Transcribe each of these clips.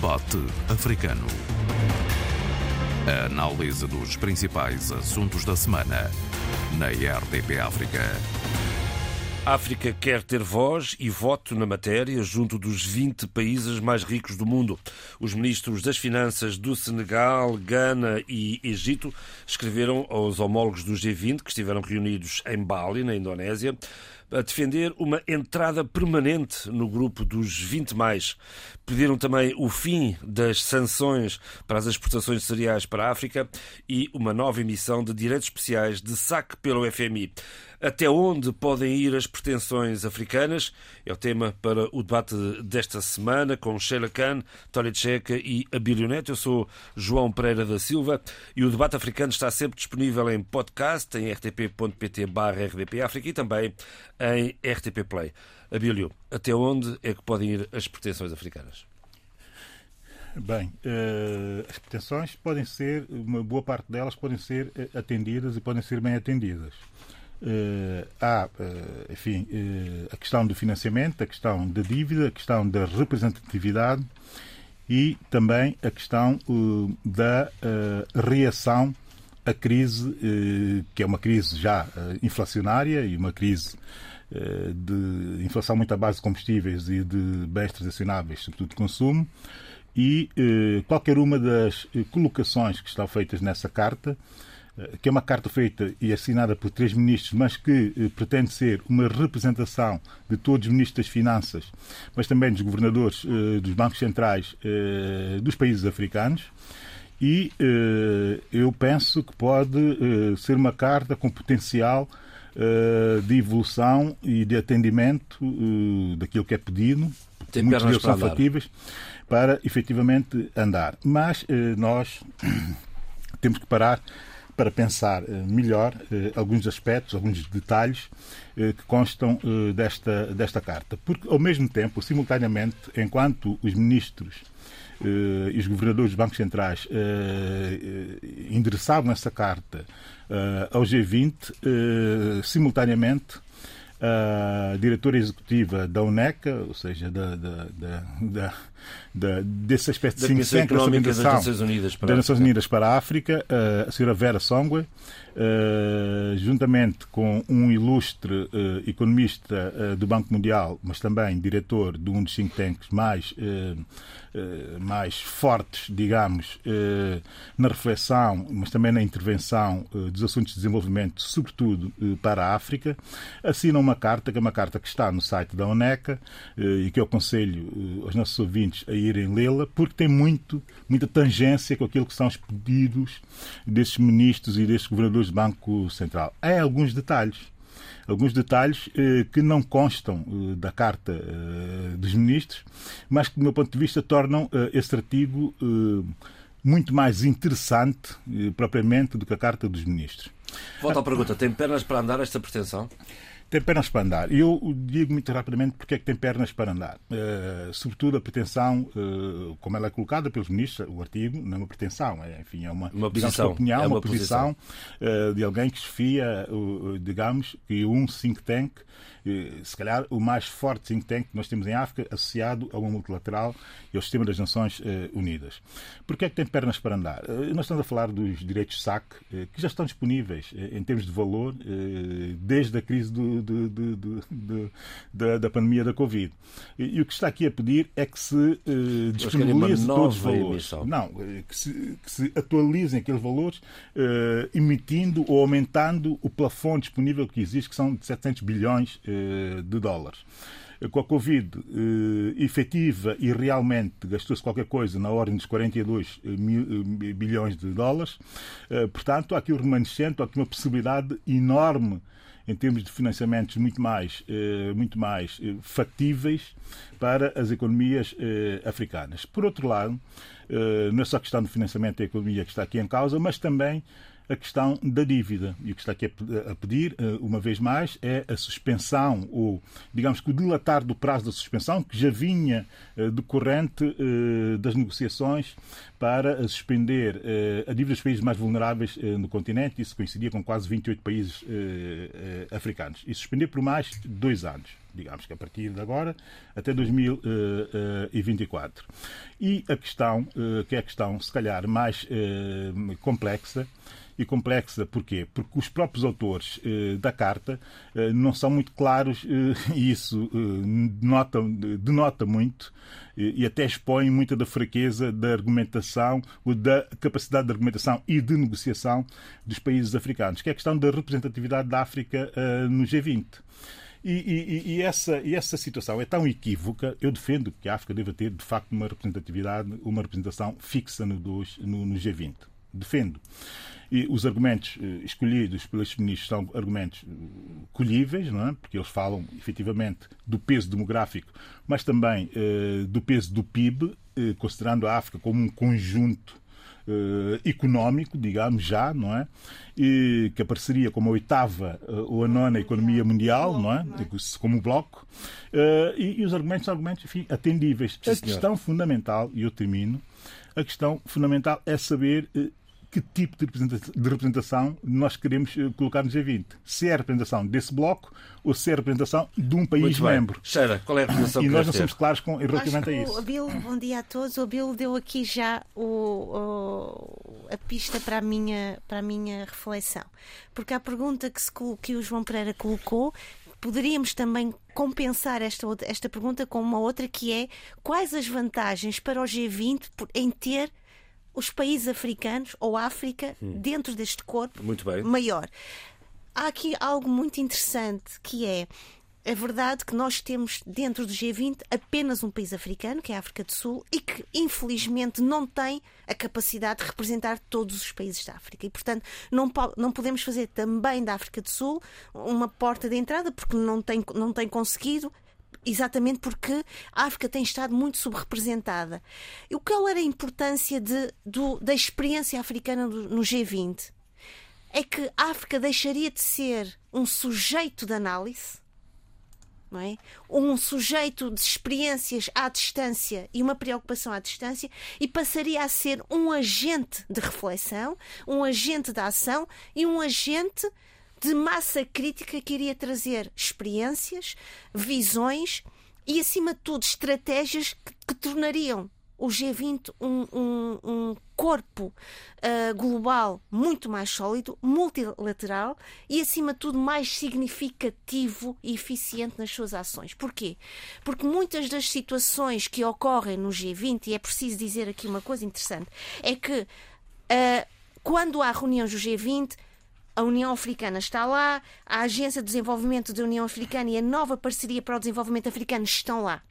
Debate Africano. A análise dos principais assuntos da semana na RDP África. A África quer ter voz e voto na matéria junto dos 20 países mais ricos do mundo. Os ministros das Finanças do Senegal, Gana e Egito escreveram aos homólogos do G20 que estiveram reunidos em Bali, na Indonésia, a defender uma entrada permanente no grupo dos 20 mais. Pediram também o fim das sanções para as exportações de cereais para a África e uma nova emissão de direitos especiais de saque pelo FMI. Até onde podem ir as pretensões africanas? É o tema para o debate desta semana com Sheila Khan, Tória Checa e Abílio Neto. Eu sou João Pereira da Silva e o debate africano está sempre disponível em podcast em rtp.pt rdpafrica e também em RTP Play. Abílio, até onde é que podem ir as pretensões africanas? Bem, uh, as pretensões podem ser, uma boa parte delas podem ser atendidas e podem ser bem atendidas. Uh, há, uh, enfim, uh, a questão do financiamento, a questão da dívida, a questão da representatividade e também a questão da reação à crise, que é uma crise já inflacionária e uma crise de inflação muito à base de combustíveis e de bens transacionáveis, sobretudo de consumo, e qualquer uma das colocações que estão feitas nessa carta que é uma carta feita e assinada por três ministros, mas que eh, pretende ser uma representação de todos os ministros das Finanças, mas também dos governadores eh, dos bancos centrais eh, dos países africanos. E eh, eu penso que pode eh, ser uma carta com potencial eh, de evolução e de atendimento daquilo que é pedido, Tem muitos deles são factíveis, para efetivamente andar. Mas nós temos que parar para pensar eh, melhor eh, alguns aspectos, alguns detalhes eh, que constam desta, desta carta. Porque, ao mesmo tempo, simultaneamente, enquanto os ministros e os governadores dos bancos centrais endereçavam essa carta ao G20, simultaneamente a diretora executiva da UNECA, ou seja, da, da, da, da desse aspecto da think tank das Nações Unidas para, das Nações Unidas para a África, a senhora Vera Songwe, Uh, juntamente com um ilustre uh, economista do Banco Mundial, mas também diretor de um dos think tanks mais, mais fortes, digamos, na reflexão, mas também na intervenção dos assuntos de desenvolvimento, sobretudo para a África, assina uma carta, que é uma carta que está no site da ONECA e que eu aconselho aos nossos ouvintes a irem lê-la, porque tem muito, muita tangência com aquilo que são os pedidos desses ministros e desses governadores do Banco Central. Há alguns detalhes. Alguns detalhes eh, que não constam eh, da Carta eh, dos Ministros, mas que, do meu ponto de vista, tornam eh, esse artigo eh, muito mais interessante, eh, propriamente, do que a Carta dos Ministros. Volto à pergunta: tem pernas para andar esta pretensão? Tem pernas para andar. Eu digo muito rapidamente porque é que tem pernas para andar. Uh, sobretudo a pretensão, uh, como ela é colocada pelos ministros, o artigo não é uma pretensão, é, enfim, é uma, uma digamos, posição, opinião, é uma, uma posição, posição uh, de alguém que desfia, digamos, que um think tank se calhar o mais forte think tank que nós temos em África, associado a uma multilateral e ao sistema das Nações Unidas. Porquê é que tem pernas para andar? Nós estamos a falar dos direitos de saque, que já estão disponíveis em termos de valor desde a crise do, de, de, da, da, pandemia da Covid. E, o que está aqui a pedir é que se disponibilize todos os valores. Emissão. Não, eh, que se, que se, atualizem aqueles valores, emitindo ou aumentando o plafond disponível que existe, que são de 700 bilhões de dólares com a Covid eh, efetiva e realmente gastou-se qualquer coisa na ordem dos 42 mil, bilhões de dólares. Eh, portanto, há aqui o remanescente, há aqui uma possibilidade enorme em termos de financiamentos muito mais, eh, muito mais eh, factíveis para as economias eh, africanas. Por outro lado, não é só a questão do financiamento da economia que está aqui em causa, mas também a questão da dívida. E o que está aqui a pedir, eh, uma vez mais, é a suspensão, ou digamos que o dilatar do prazo da suspensão, que já vinha eh, decorrente eh, das negociações para suspender a dívida dos países mais vulneráveis no continente. Isso coincidia com quase 28 países africanos. E suspender por mais dois anos. Digamos que a partir de agora até 2024. E a questão, que é a questão se calhar mais complexa, e complexa. Porquê? Porque os próprios autores eh, da carta eh, não são muito claros eh, e isso denota, denota muito e até expõe muita da fraqueza da argumentação, ou da capacidade de argumentação e de negociação dos países africanos, que é a questão da representatividade da África no G20. E, e, e, essa, e essa situação é tão equívoca, eu defendo que a África deva ter, de facto, uma representatividade, uma representação fixa no, no, no G20. Defendo. E os argumentos eh, escolhidos pelos ministros são argumentos eh, colhíveis, não é? porque eles falam efetivamente do peso demográfico, mas também eh, do peso do PIB, eh, considerando a África como um conjunto eh, económico, digamos já, não é? E que apareceria como a oitava eh, ou a nona economia mundial, não é? Como bloco. E, e, os argumentos são argumentos, enfim, atendíveis. a questão fundamental, e eu termino, a questão fundamental é saber que tipo de representação nós queremos eh, colocar no G20. Se é a representação desse bloco ou se é a representação de um país membro. Sheila, qual é a representação E que nós não somos claros com, relativamente a isso. O Bill, bom dia a todos. O Bill deu aqui já o, o, a pista para a, minha, para a minha reflexão. Porque a pergunta que, se, que o João Pereira colocou poderíamos também compensar esta, esta pergunta com uma outra que é quais as vantagens para o G20 em ter os países africanos ou África hum. dentro deste corpo maior. Há aqui algo muito interessante que é é verdade que nós temos dentro do G20 apenas um país africano, que é a África do Sul, e que infelizmente não tem a capacidade de representar todos os países da África. E, portanto, não, não podemos fazer também da África do Sul uma porta de entrada, porque não tem, não tem conseguido exatamente porque a África tem estado muito subrepresentada. E qual era a importância de, do, da experiência africana no G20? É que a África deixaria de ser um sujeito de análise, não é? um sujeito de experiências à distância e uma preocupação à distância e passaria a ser um agente de reflexão, um agente de ação e um agente de massa crítica que iria trazer experiências, visões e, acima de tudo, estratégias que, que tornariam o G20 um, um, um corpo uh, global muito mais sólido, multilateral e, acima de tudo, mais significativo e eficiente nas suas ações. Porquê? Porque muitas das situações que ocorrem no G20, e é preciso dizer aqui uma coisa interessante, é que uh, quando há reuniões do G20, a União Africana está lá, a Agência de Desenvolvimento da União Africana e a nova parceria para o desenvolvimento africano estão lá.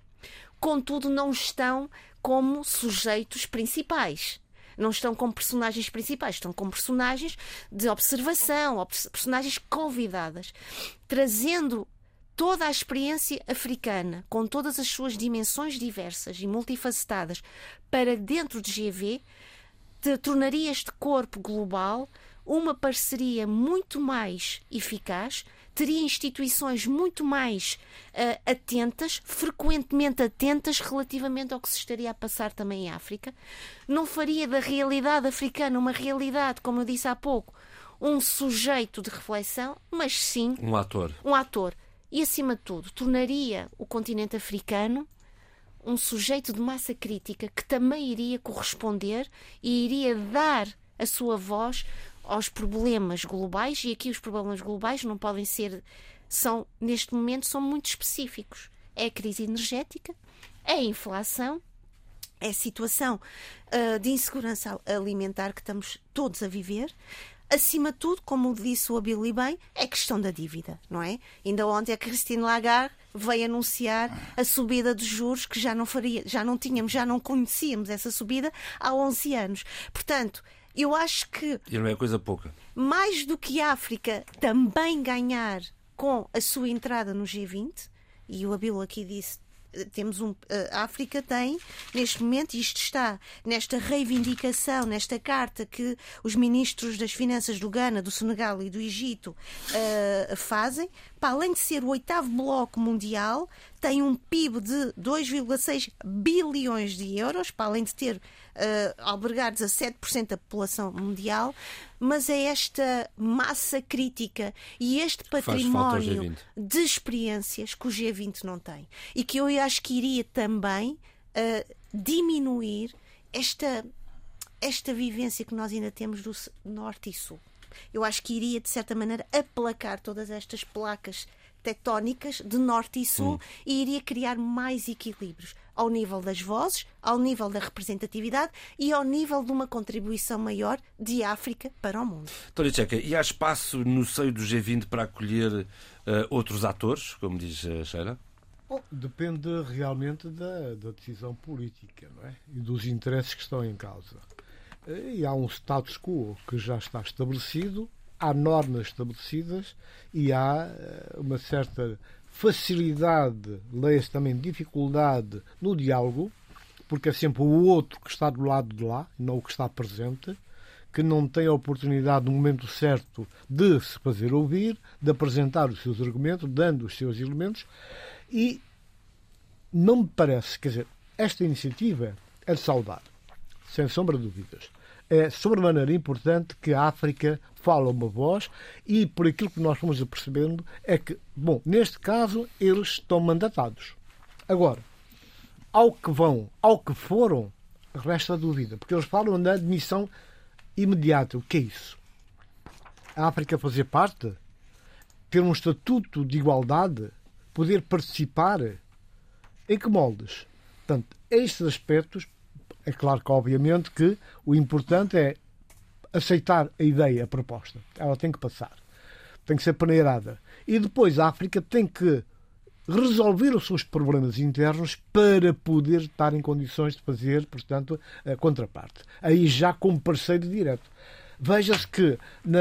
Contudo, não estão como sujeitos principais. Não estão como personagens principais, estão como personagens de observação, personagens convidadas, trazendo toda a experiência africana, com todas as suas dimensões diversas e multifacetadas, para dentro de GV, tornaria este corpo global uma parceria muito mais eficaz, teria instituições muito mais uh, atentas, frequentemente atentas relativamente ao que se estaria a passar também em África. Não faria da realidade africana uma realidade, como eu disse há pouco, um sujeito de reflexão, mas sim um ator. Um ator. E acima de tudo, tornaria o continente africano um sujeito de massa crítica que também iria corresponder e iria dar a sua voz aos problemas globais, e aqui os problemas globais não podem ser, são, neste momento, são muito específicos. É a crise energética, é a inflação, é a situação uh, de insegurança alimentar que estamos todos a viver. Acima de tudo, como disse o Abili bem, é questão da dívida, não é? Ainda ontem a Christine Lagarde veio anunciar a subida dos juros que já não faria, já não tínhamos, já não conhecíamos essa subida há 11 anos. Portanto, eu acho que. E não é coisa pouca. Mais do que a África também ganhar com a sua entrada no G20, e o Abilo aqui disse temos um a África tem neste momento isto está nesta reivindicação nesta carta que os ministros das finanças do Ghana do Senegal e do Egito uh, fazem para além de ser o oitavo bloco mundial, tem um PIB de 2,6 bilhões de euros, para além de ter uh, albergar 17% da população mundial, mas é esta massa crítica e este património de experiências que o G20 não tem. E que eu acho que iria também uh, diminuir esta, esta vivência que nós ainda temos do norte e sul. Eu acho que iria, de certa maneira, aplacar todas estas placas tectónicas de norte e sul hum. e iria criar mais equilíbrios ao nível das vozes, ao nível da representatividade e ao nível de uma contribuição maior de África para o mundo. Tória Tcheca, e há espaço no seio do G20 para acolher uh, outros atores, como diz a Sheila? Bom, depende realmente da, da, decisão política não é? e dos interesses que estão em causa. E há um status quo que já está estabelecido, há normas estabelecidas e há eh, uma certa facilidade, leia-se também dificuldade no diálogo, porque é sempre o outro que está do lado de lá, não o que está presente, que não tem a oportunidade no momento certo de se fazer ouvir, de apresentar os seus argumentos, dando os seus elementos, e não me parece, quer dizer, esta iniciativa é de saudar, sem sombra de dúvidas. É sobremaneira importante que a África fale uma voz e, por aquilo que nós fomos percebendo, é que, bom, neste caso, eles estão mandatados. Agora, ao que vão, ao que foram, resta dúvida, porque eles falam da admissão imediata. O que é isso? A África fazer parte? Ter um estatuto de igualdade? poder participar em que moldes? Portanto, estes aspectos, é claro que obviamente que o importante é aceitar a ideia, a proposta. Ela tem que passar. Tem que ser peneirada. E depois a África tem que resolver os seus problemas internos para poder estar em condições de fazer, portanto, a contraparte. Aí já como parceiro direto. Veja-se que na,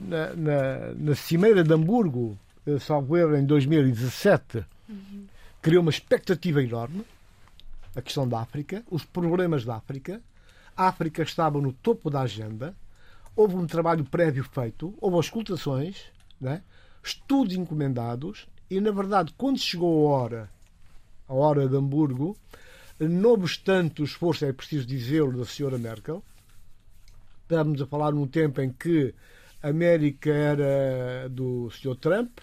na, na, na Cimeira de Hamburgo, salvo erro, em 2017, uhum. criou uma expectativa enorme. A questão da África, os problemas da África. A África estava no topo da agenda. Houve um trabalho prévio feito, houve auscultações, né? estudos encomendados, e na verdade, quando chegou a hora, a hora de Hamburgo, não obstante o esforço, é preciso dizê-lo, da senhora Merkel, estamos a falar num tempo em que a América era do Sr. Trump,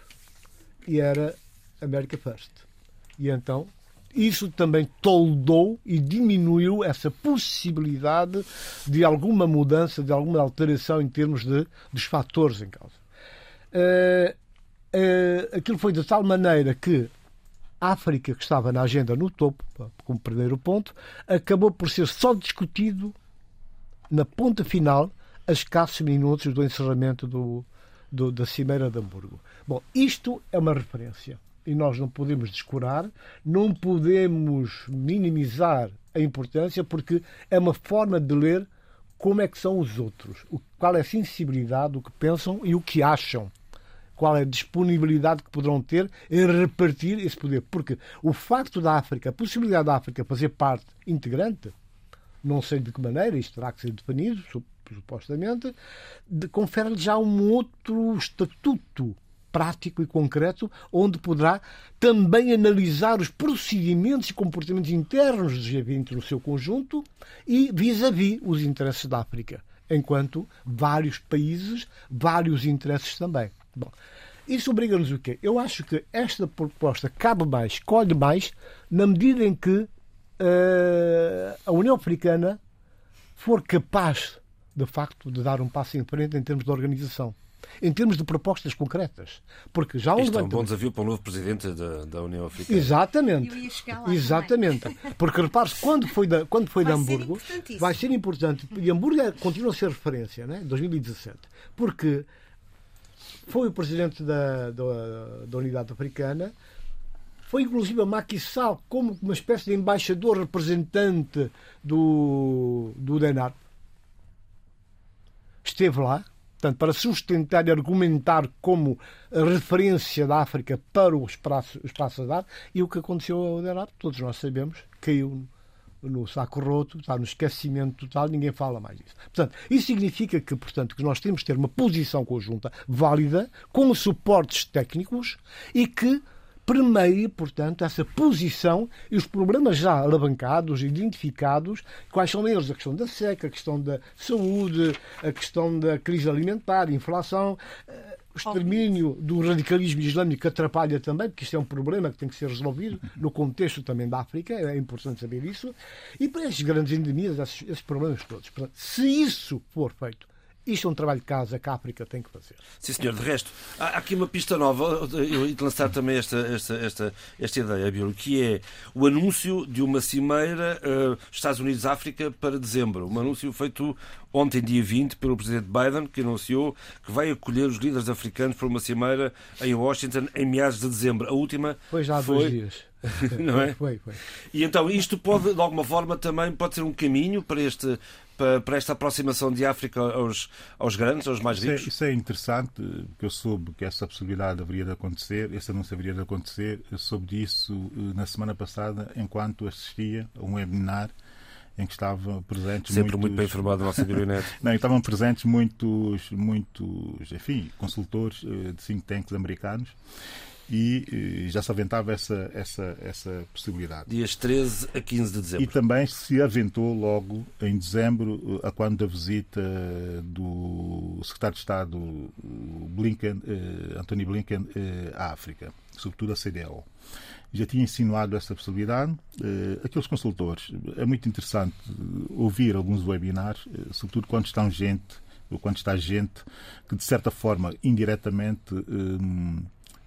e era America First. E então isso também toldou e diminuiu essa possibilidade de alguma mudança, de alguma alteração em termos de, dos fatores em causa. Uh, uh, aquilo foi de tal maneira que a África, que estava na agenda no topo, como primeiro ponto, acabou por ser só discutido na ponta final, a escassos minutos do encerramento do, do, da Cimeira de Hamburgo. Bom, isto é uma referência e nós não podemos descurar, não podemos minimizar a importância, porque é uma forma de ler como é que são os outros, qual é a sensibilidade, o que pensam e o que acham. Qual é a disponibilidade que poderão ter em repartir esse poder. Porque o facto da África, a possibilidade da África fazer parte integrante, não sei de que maneira, isto terá que ser definido, supostamente, confere-lhe já um outro estatuto prático e concreto, onde poderá também analisar os procedimentos e comportamentos internos do G20 no seu conjunto e vis-à-vis -vis os interesses da África, enquanto vários países, vários interesses também. Bom, isso obriga-nos o quê? Eu acho que esta proposta cabe mais, colhe mais, na medida em que uh, a União Africana for capaz de facto, de dar um passo em frente em termos de organização. Em termos de propostas concretas. Porque já Isto é um bom desafio para o novo presidente da, da União Africana. Exatamente. Lá, Exatamente. Porque repare-se, quando foi, da, quando foi de Hamburgo, vai ser importante. E Hamburgo é, continua a ser referência, né? 2017. Porque foi o presidente da, da, da Unidade Africana, foi inclusive a Macky Sall como uma espécie de embaixador representante do, do DENAR esteve lá, portanto, para sustentar e argumentar como referência da África para o espaço, o espaço da e o que aconteceu ao Darab, todos nós sabemos, caiu no saco roto, está no esquecimento total, ninguém fala mais disso. Portanto, isso significa que, portanto, que nós temos que ter uma posição conjunta válida, com suportes técnicos e que permeie, portanto, essa posição e os problemas já alavancados, identificados, quais são eles? A questão da seca, a questão da saúde, a questão da crise alimentar, inflação, eh, o extermínio do radicalismo islâmico que atrapalha também, porque isto é um problema que tem que ser resolvido no contexto também da África, é importante saber isso, e para esses grandes endemias, esses, esses problemas todos. Portanto, se isso for feito isto é um trabalho de casa que a África tem que fazer. Sim, senhor. De resto, há aqui uma pista nova. Eu ia lançar também esta, esta, esta, esta ideia, Bílio, que é o anúncio de uma cimeira uh, Estados Unidos-África para dezembro. Um anúncio feito ontem, dia 20, pelo presidente Biden, que anunciou que vai acolher os líderes africanos para uma cimeira em Washington em meados de dezembro. A última foi já há foi... dois dias. Não é? Foi, foi. E então isto pode, de alguma forma, também pode ser um caminho para este para, esta aproximação de África aos, aos grandes, aos mais ricos? Isso é, isso é interessante, porque eu soube que essa possibilidade haveria de acontecer, esse anúncio haveria de acontecer. Eu soube disso eh, na semana passada, enquanto assistia a um webinar em que estavam presentes sempre muitos... muito bem informado nossa Bilionete. não estavam presentes muitos muitos enfim consultores eh, de think tanks americanos e já se aventava essa, essa, essa possibilidade. Dias 13 a 15 de dezembro. E também se aventou logo em dezembro, a quando da visita do secretário de Estado Blinken, eh, Anthony Blinken eh, à África, sobretudo a CDO. Já tinha insinuado essa possibilidade. Eh, aqueles consultores, é muito interessante ouvir alguns webinars, sobretudo quando estão gente, ou quando está gente que, de certa forma, indiretamente,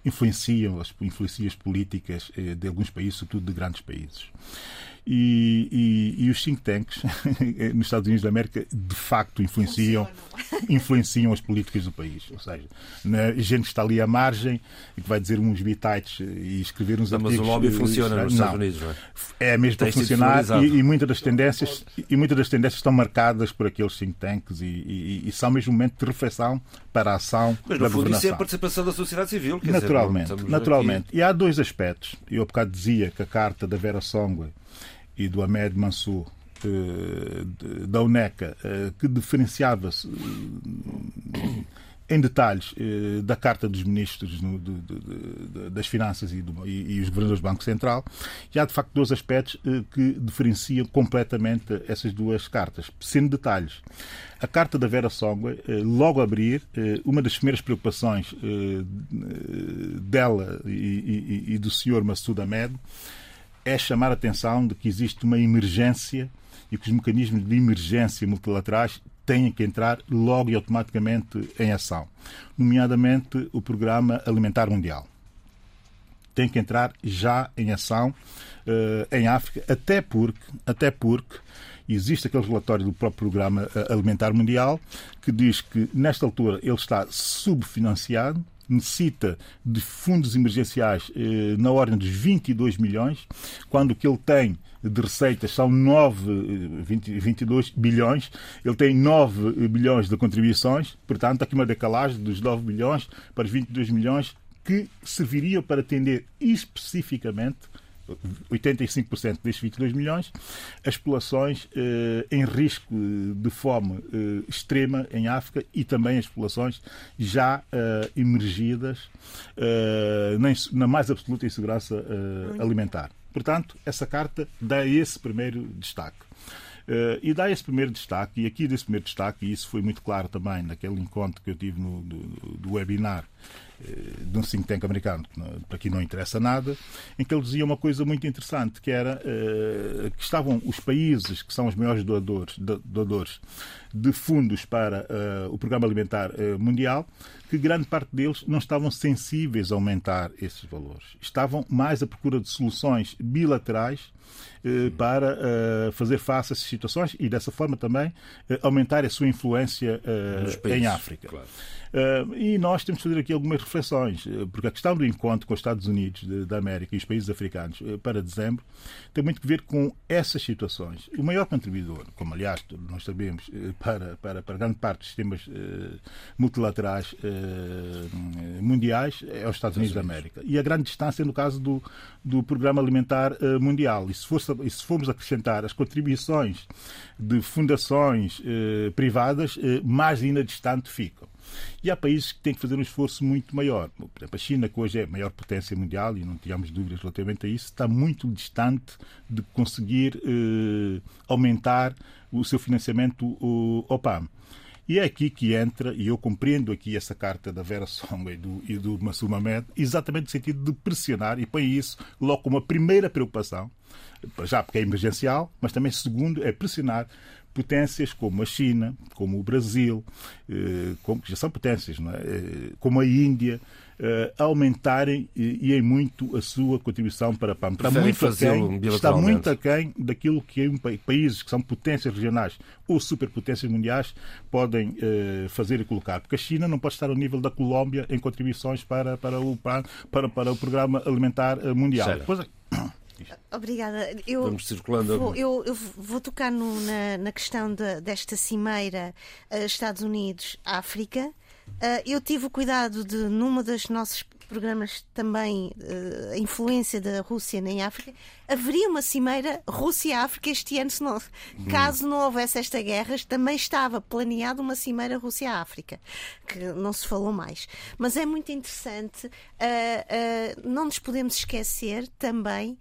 influenciam as, influenciam as políticas eh, de alguns países, sobretudo de grandes países. E, e, e, os think tanks nos Estados Unidos da América de facto influenciam, influenciam as políticas do país. Ou seja, a gente que está ali à margem e que vai dizer uns bitites e escrever uns não, artigos. Mas o lobby funciona nos Estados Unidos, não é? É mesmo para funcionar e, e, muitas das tendências e muitas das tendências estão marcadas por aqueles think tanks e, e são mesmo um momento de reflexão para a ação mas, da fundo, governação. Isso é a participação da sociedade civil. naturalmente, dizer, naturalmente. Aqui... E há dois aspectos. Eu há bocado dizia que a carta da Vera Songwe e do Ahmed Mansour eh, da UNECA, eh, que diferenciava-se eh, em detalhes da Carta dos Ministros das Finanças e, os governadores do Banco Central, e há de facto dois aspectos que diferenciam completamente essas duas cartas, sendo detalhes. A carta da Vera Songwe, logo a abrir, uma das primeiras preocupações dela e, do senhor Massoud Ahmed é chamar a atenção de que existe uma emergência e que os mecanismos de emergência multilaterais têm que entrar logo e automaticamente em ação, nomeadamente o Programa Alimentar Mundial. Tem que entrar já em ação uh, em África, até porque, até porque existe aquele relatório do próprio Programa eh, Alimentar Mundial que diz que, nesta altura, ele está subfinanciado necessita de fundos emergenciais eh, na ordem dos 22 milhões, quando o que ele tem de receitas são 9, 20, 22 bilhões, ele tem 9 bilhões de contribuições, portanto, aqui uma decalagem dos 9 bilhões para os 22 milhões que serviriam para atender especificamente 85% destes 22 milhões, as populações eh, em risco de fome eh, extrema em África e também as populações já eh, emergidas eh, na, mais absoluta insegurança eh, alimentar. Portanto, essa carta dá esse primeiro destaque. Uh, e dá esse primeiro destaque, e aqui desse primeiro destaque, e isso foi muito claro também naquele encontro que eu tive no, do, do webinar de um think tank americano, que para aqui não interessa nada, em que ele dizia uma coisa muito interessante, que era uh, que estavam os países que são os maiores doadores, doadores de fundos para uh, o Programa Alimentar Mundial, que grande parte deles não estavam sensíveis a aumentar esses valores. Estavam mais à procura de soluções bilaterais para fazer face a essas situações e, dessa forma, também aumentar a sua influência em África. Claro. E nós temos que fazer aqui algumas reflexões, eh, porque a questão do encontro com os Estados Unidos da América e os países africanos para dezembro tem muito que ver com essas situações. O maior contribuidor, como aliás nós sabemos, para, para, para grande parte dos sistemas multilaterais mundiais é os Estados Unidos da América. E a grande distância no caso do, do Programa Alimentar Mundial. E se, for, e se formos acrescentar as contribuições de fundações eh, privadas, eh, mais ainda distante ficam. E há países que têm que fazer um esforço muito maior. Por exemplo, a China, que hoje é a maior potência mundial, e não tínhamos dúvidas relativamente a isso, está muito distante de conseguir eh, aumentar o seu financiamento ao PAM. E é aqui que entra, e eu compreendo aqui essa carta da Vera Song e do, e do exatamente no sentido de pressionar, e põe isso logo como a primeira preocupação, já porque é emergencial, mas também, segundo, é pressionar potências como a China, como o Brasil, eh, como, que já são potências, é? Eh, como a Índia, aumentarem e, e, em muito a sua contribuição para a PAM. Está muito, aquém, está muito aquém daquilo que é um, países que são potências regionais ou superpotências mundiais podem uh, fazer e colocar. Porque a China não pode estar ao nível da Colômbia em contribuições para, para, o, para, para o Programa Alimentar eh, Mundial. Obrigada. Eu Vamos circulando. Vou, eu, eu vou tocar no, na, na, questão de, desta cimeira uh, Estados Unidos-África. Uh, eu tive o cuidado de, numa dos nossos programas também, uh, a influência da Rússia na África, haveria uma cimeira Rússia-África este ano, se não, hum. caso não houvesse esta guerra, também estava planeada uma cimeira Rússia-África, que não se falou mais. Mas é muito interessante, uh, não nos podemos esquecer também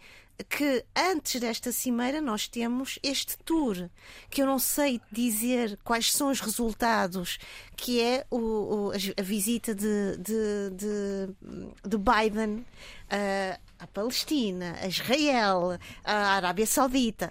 que antes desta cimeira nós temos este tour, que eu não sei dizer quais são os resultados, que é o, o, a visita de, de, de, de Biden uh, à Palestina, a Israel, à Arábia Saudita.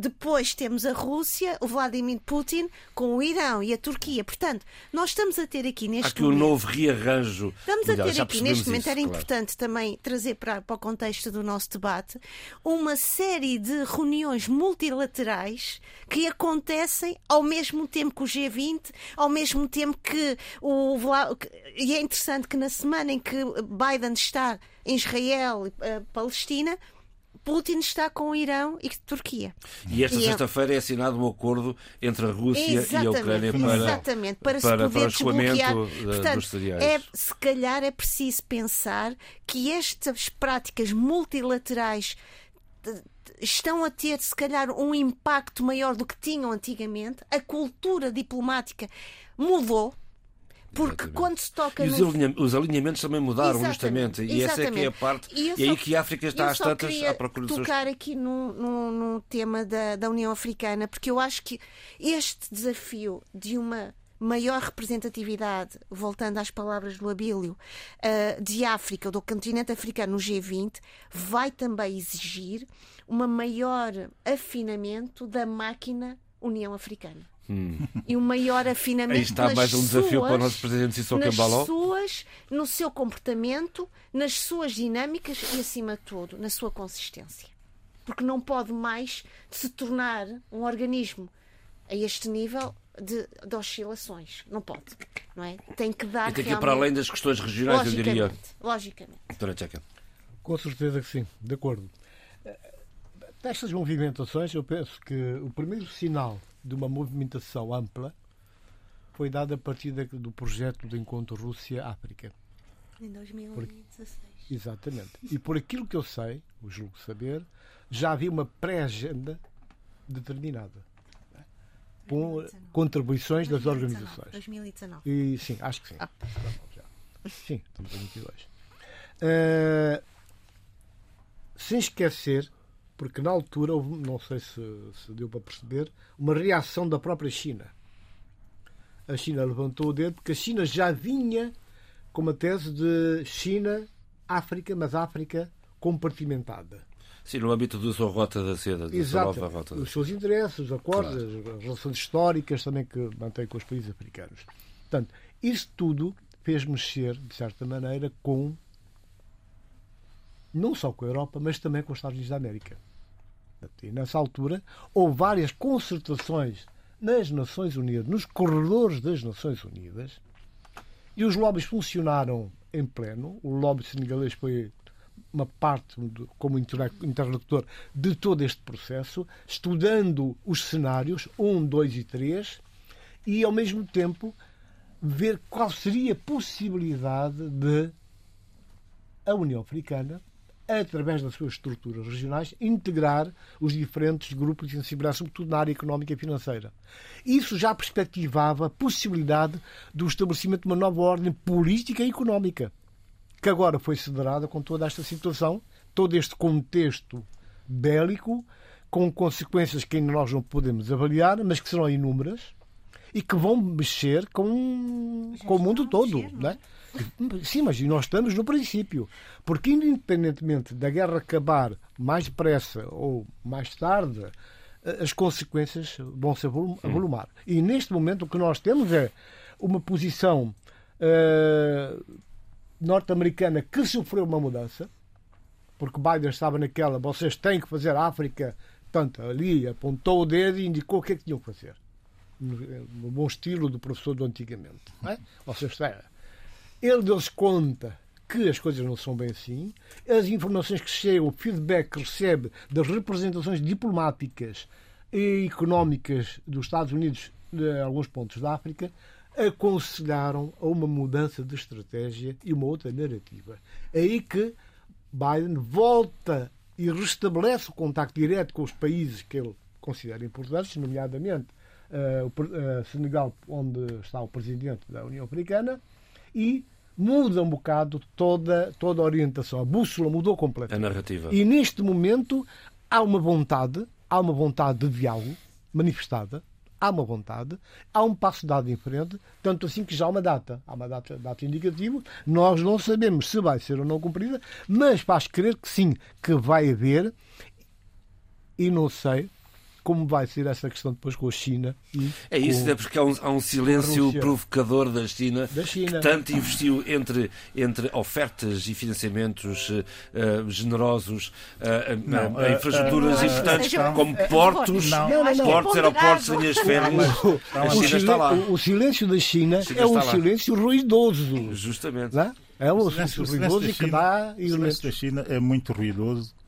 Depois temos a Rússia, o Vladimir Putin, com o Irão e a Turquia. Portanto, nós estamos a ter aqui neste aqui momento. Aqui um novo rearranjo. Estamos a ter aqui neste momento, isso, era claro. importante também trazer para, para o contexto do nosso debate, uma série de reuniões multilaterais que acontecem ao mesmo tempo que o G20, ao mesmo tempo que o. E é interessante que na semana em que Biden está em Israel e uh, Palestina Putin está com o Irão e Turquia. E esta é- sexta-feira é assinado um acordo entre a Rússia exatamente, e a Ucrânia para, exatamente, para, para, se poder para desbloquear. Portanto, é, se calhar é preciso pensar que estas práticas multilaterais estão a ter, se calhar, um impacto maior do que tinham antigamente. A cultura diplomática mudou porque Exatamente. quando se toca. E os, no... os alinhamentos também mudaram, Exatamente. justamente. E Exatamente. essa é que é a parte. E, e aí que a África está às tantas à procura de tocar seus... aqui no, no, no tema da, da União Africana, porque eu acho que este desafio de uma maior representatividade, voltando às palavras do Abílio, uh, de África, do continente africano no G20, vai também exigir uma maior afinamento da máquina União Africana. Hum. E um maior afinamento. Aí está mais um desafio suas, para o nosso presidente Sissoko Embaló. Suas, no seu comportamento, nas suas dinâmicas e, acima de tudo, na sua consistência. Porque não pode mais se tornar um organismo a este nível de, de oscilações. Não pode. Não é? Tem que dar. E tem que ir para além das questões regionais, eu diria. Logicamente. Doutora. Com certeza que sim, de acordo. Destas movimentações, eu penso que o primeiro sinal de uma movimentação ampla foi dada a partir do projeto do encontro Rússia-África. Em 2016. Por... Exatamente. E por aquilo que eu sei, o julgo saber, já havia uma pré-agenda determinada. Com 2019. contribuições 2019. das organizações. 2019. E, sim, acho que sim. Ah. Sim, estamos em 22. Uh, sem esquecer porque na altura não sei se, se deu para perceber, uma reação da própria China. A China levantou o dedo porque a China já vinha com uma tese de China, África, mas África compartimentada. Sim, no âmbito da sua rota da seda, da sua nova rota Os seus interesses, os acordos, claro. as relações históricas também que mantém com os países africanos. Portanto, isso tudo fez mexer, de certa maneira, com não só com a Europa, mas também com os Estados Unidos da América. E nessa altura houve várias concertações nas Nações Unidas, nos corredores das Nações Unidas, e os lobbies funcionaram em pleno. O lobby senegalês foi uma parte como interlocutor de todo este processo, estudando os cenários 1, 2 e 3 e, ao mesmo tempo, ver qual seria a possibilidade de a União Africana através das suas estruturas regionais, integrar os diferentes grupos de sensibilidade, sobretudo na área económica e financeira. Isso já perspectivava a possibilidade do estabelecimento de uma nova ordem política e económica, que agora foi cederada com toda esta situação, todo este contexto bélico, com consequências que ainda nós não podemos avaliar, mas que serão inúmeras e que vão mexer com, com o mundo todo. Mexer, não é? Sim, mas nós estamos no princípio. Porque, independentemente da guerra acabar mais depressa ou mais tarde, eh, as consequências vão se avolumar. E neste momento o que nós temos é uma posição uh, norte-americana que sofreu uma mudança, porque Biden estava naquela, vocês têm que fazer a África, tanto ali, apontou o dedo e indicou o que é que tinham que fazer. No bom estilo do professor do antigamente. É? Vocês têm ele deu conta que as coisas não são bem assim. As informações que chegam, o feedback que recebe das representações diplomáticas e económicas dos Estados Unidos de alguns pontos da África aconselharam a uma mudança de estratégia e uma outra narrativa. Aí que Biden volta e restabelece o contacto direto com os países que ele considera importantes, nomeadamente uh, o Senegal, onde está o presidente da União Africana, e muda um bocado toda, toda a orientação. A bússola mudou completamente. A narrativa. E neste momento há uma vontade, há uma vontade de diálogo manifestada, há uma vontade, há um passo dado em frente, tanto assim que já há uma data, há uma data, data indicativa, nós não sabemos se vai ser ou não cumprida, mas faz crer que sim, que vai haver, e não sei, como vai ser essa questão depois com a China. é isso, é porque há um, há um silêncio provocador da China, da China, que tanto investiu entre, entre ofertas e financiamentos uh, generosos uh, não, a, infraestruturas uh, importantes como portos, não, não, portos, aeroportos, linhas férreas. A China está lá. O, o silêncio da China, China é um silêncio ruidoso. Justamente. É um silêncio ruidoso e que dá. O silêncio da China é muito ruidoso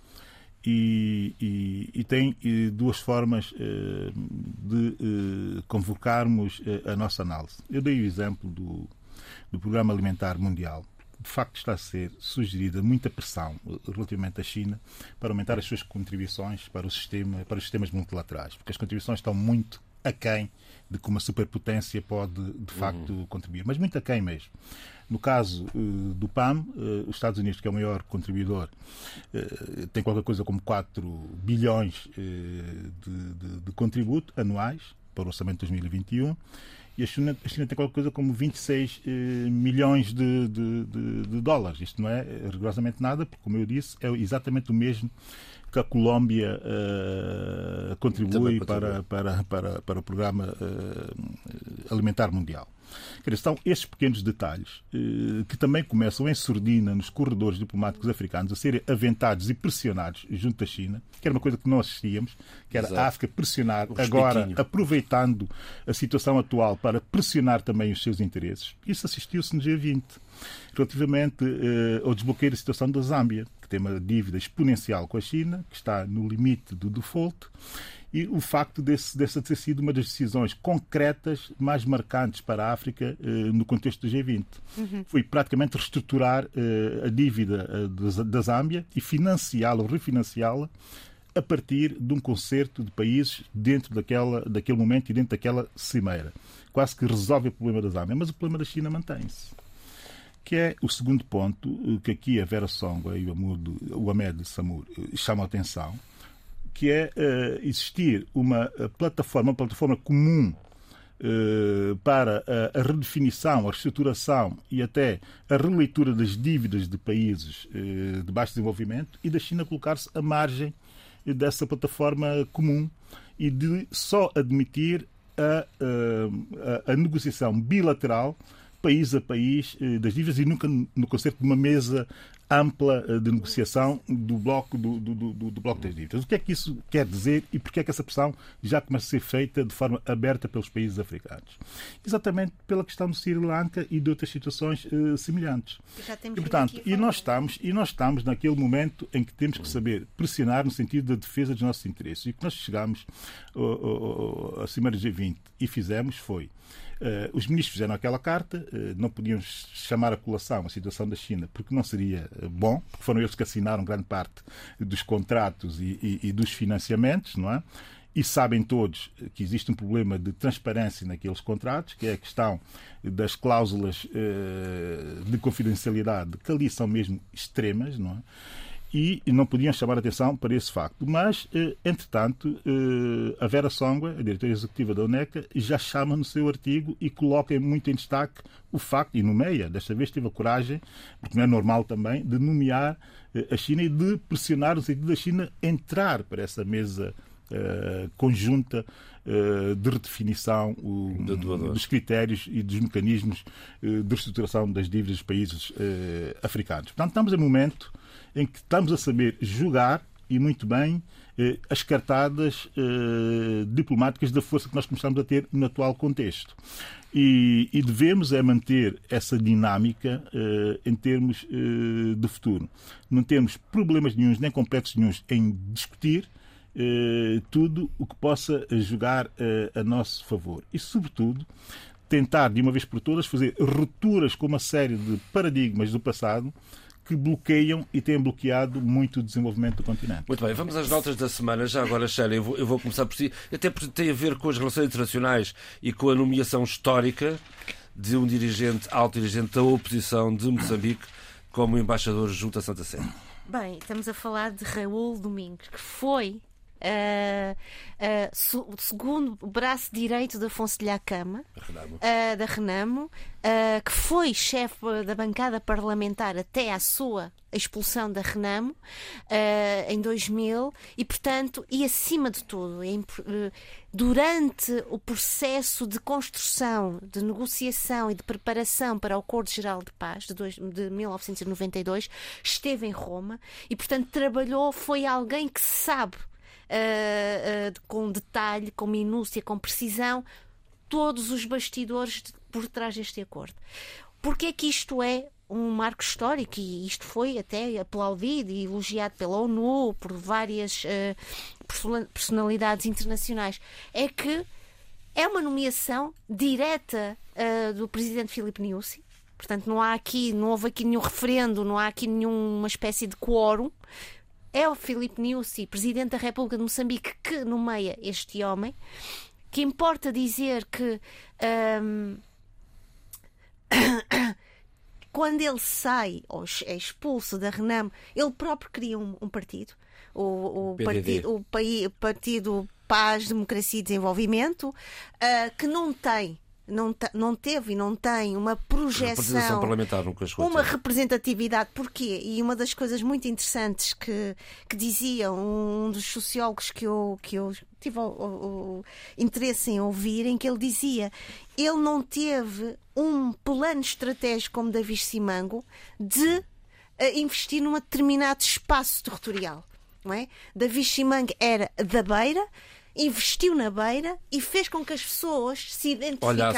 e, e, e tem duas formas eh, de eh, convocarmos eh, a nossa análise. Eu dei o exemplo do, do Programa Alimentar Mundial. De facto, está a ser sugerida muita pressão relativamente à China para aumentar as suas contribuições para o sistema, para os sistemas multilaterais, porque as contribuições estão muito aquém de que uma superpotência pode, de facto, uhum. contribuir, mas muito aquém mesmo. No caso uh, do PAM, uh, os Estados Unidos, que é o maior contribuidor, uh, tem qualquer coisa como 4 bilhões de, de, de, contributo anuais para o orçamento de 2021 e a China, a China tem qualquer coisa como 26 milhões de, de, dólares. Isto não é rigorosamente nada, porque, como eu disse, é exatamente o mesmo que a Colômbia uh, contribui para, para, para, para o Programa uh, Alimentar Mundial. São estes pequenos detalhes uh, que também começam em surdina nos corredores diplomáticos africanos a serem aventados e pressionados junto da China, que era uma coisa que não assistíamos, que era Exato. a África pressionar, agora aproveitando a situação atual para pressionar também os seus interesses. Isso assistiu-se no G20 relativamente uh, ao desbloqueio da situação da Zâmbia, que tem uma dívida exponencial com a China, que está no limite do default, e o facto desse, dessa ter sido uma das decisões concretas mais marcantes para a África uh, no contexto do G20. Uhum. Foi praticamente reestruturar uh, a dívida uh, da Zâmbia e financiá-la ou refinanciá-la a partir de um concerto de países dentro daquela, daquele momento e dentro daquela cimeira. Quase que resolve o problema da Zâmbia, mas o problema da China mantém-se que é o segundo ponto eh, que aqui a Vera Songa e o, Amudo, o Ahmed Samur eh, chamam a atenção, que é uh, existir uma plataforma, uma plataforma comum uh, para a, redefinição, a reestruturação e até a releitura das dívidas de países de baixo desenvolvimento e da China colocar-se à margem dessa plataforma comum e de só admitir a, a, a negociação bilateral país a país eh, das dívidas e nunca no concerto de uma mesa ampla eh, de negociação do bloco, do, do, do, do, bloco das dívidas. O que é que isso quer dizer e porquê é que essa pressão já começa a ser feita de forma aberta pelos países africanos? Exatamente pela questão do Sri Lanka e de outras situações uh, semelhantes. e, portanto, e nós estamos e nós estamos naquele momento em que temos que saber pressionar no sentido da defesa dos nossos interesses. E o que nós chegamos à Cimeira G20 e fizemos foi Uh, os ministros fizeram aquela carta, uh, não podiam chamar a colação a situação da China, porque não seria bom, porque foram eles que assinaram grande parte dos contratos e, e, e dos financiamentos, não é? E sabem todos que existe um problema de transparência naqueles contratos, que é a questão das cláusulas de confidencialidade, que ali são mesmo extremas, não é? E não podiam chamar a atenção para esse facto. Mas, eh, entretanto, eh, a Vera Songua, a diretora executiva da UNECA, já chama no seu artigo e coloca muito em destaque o facto, e nomeia, desta vez teve a coragem, porque não é normal também, de nomear eh, a China e de pressionar o sentido da China entrar para essa mesa conjunta de redefinição dos critérios e dos mecanismos de reestruturação das dívidas dos países africanos. Portanto, estamos em momento em que estamos a saber jogar e muito bem eh, as cartadas eh, diplomáticas da força que nós começamos a ter no atual contexto. E, e devemos é manter essa dinâmica eh, em termos eh, de futuro. Não temos problemas nenhums, nem complexos nenhums em discutir eh, tudo o que possa jogar eh, a nosso favor. E, sobretudo, tentar, de uma vez por todas, fazer rupturas com uma série de paradigmas do passado que bloqueiam e têm bloqueado muito o desenvolvimento do continente. Muito bem, vamos às notas da semana. Já agora, Sheila, eu vou, eu vou começar por si, até porque tem a ver com as relações internacionais e com a nomeação histórica de um dirigente, alto dirigente da oposição de Moçambique como embaixador junto à Santa Sé. Bem, estamos a falar de Raul Domingos, que foi uh, segundo braço direito de Afonso de Lhacama, uh, da Renamo, que foi chefe da bancada parlamentar até à sua expulsão da Renamo em 2000 e, portanto, e acima de tudo, durante o processo de construção, de negociação e de preparação para o Acordo Geral de Paz de, dois, de 1992, esteve em Roma e, portanto, trabalhou, foi alguém que sabe uh, uh, com detalhe, com minúcia, com precisão, todos os bastidores de, por trás deste acordo. Porque é que isto é um marco histórico e isto foi até aplaudido e elogiado pela ONU, por várias uh, personalidades internacionais, é que é uma nomeação direta uh, do presidente Filipe Nyusi. Portanto, não há aqui, não houve aqui nenhum referendo, não há aqui nenhuma espécie de quórum é o Filipe Nyusi, presidente da República de Moçambique, que nomeia este homem. Que importa dizer que um, quando ele sai ou é expulso da Renam, ele próprio cria um, um partido, o, o partido, o, o Partido Paz, Democracia e Desenvolvimento, uh, que não tem não, não teve e não tem uma projeção, parlamentar uma representatividade. Porquê? E uma das coisas muito interessantes que, que dizia um dos sociólogos que eu, que eu tive o, o, o interesse em ouvir, em que ele dizia ele não teve um plano estratégico como Davi Simango de uh, investir num determinado espaço territorial. Não é? Davi Simango era da beira, investiu na beira e fez com que as pessoas se identificassem olha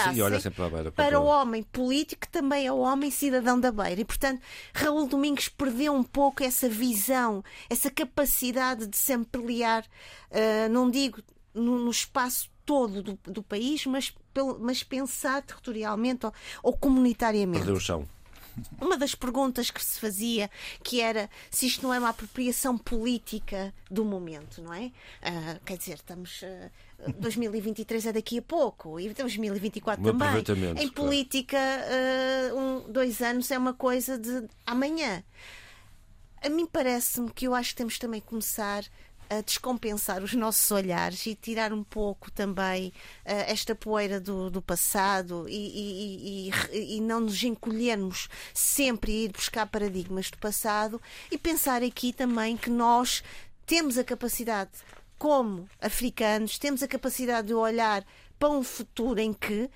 beira, para o homem político que também é o homem cidadão da beira. E, portanto, Raul Domingos perdeu um pouco essa visão, essa capacidade de se ampliar, uh, não digo no, no espaço todo do, do país, mas, mas pensar territorialmente ou, ou comunitariamente. Perdeu o chão uma das perguntas que se fazia que era se isto não é uma apropriação política do momento, não é? Uh, quer dizer, estamos. Uh, ah, 2023 é daqui a pouco e 2024 um também. Em política, uh, um, dois anos é uma coisa de amanhã. A mim parece-me que eu acho que temos também que começar a descompensar os nossos olhares e tirar um pouco também uh, esta poeira do, do passado e, e, e, e, não nos encolhermos sempre a ir buscar paradigmas do passado e pensar aqui também que nós temos a capacidade, como africanos, temos a capacidade de olhar para um futuro em que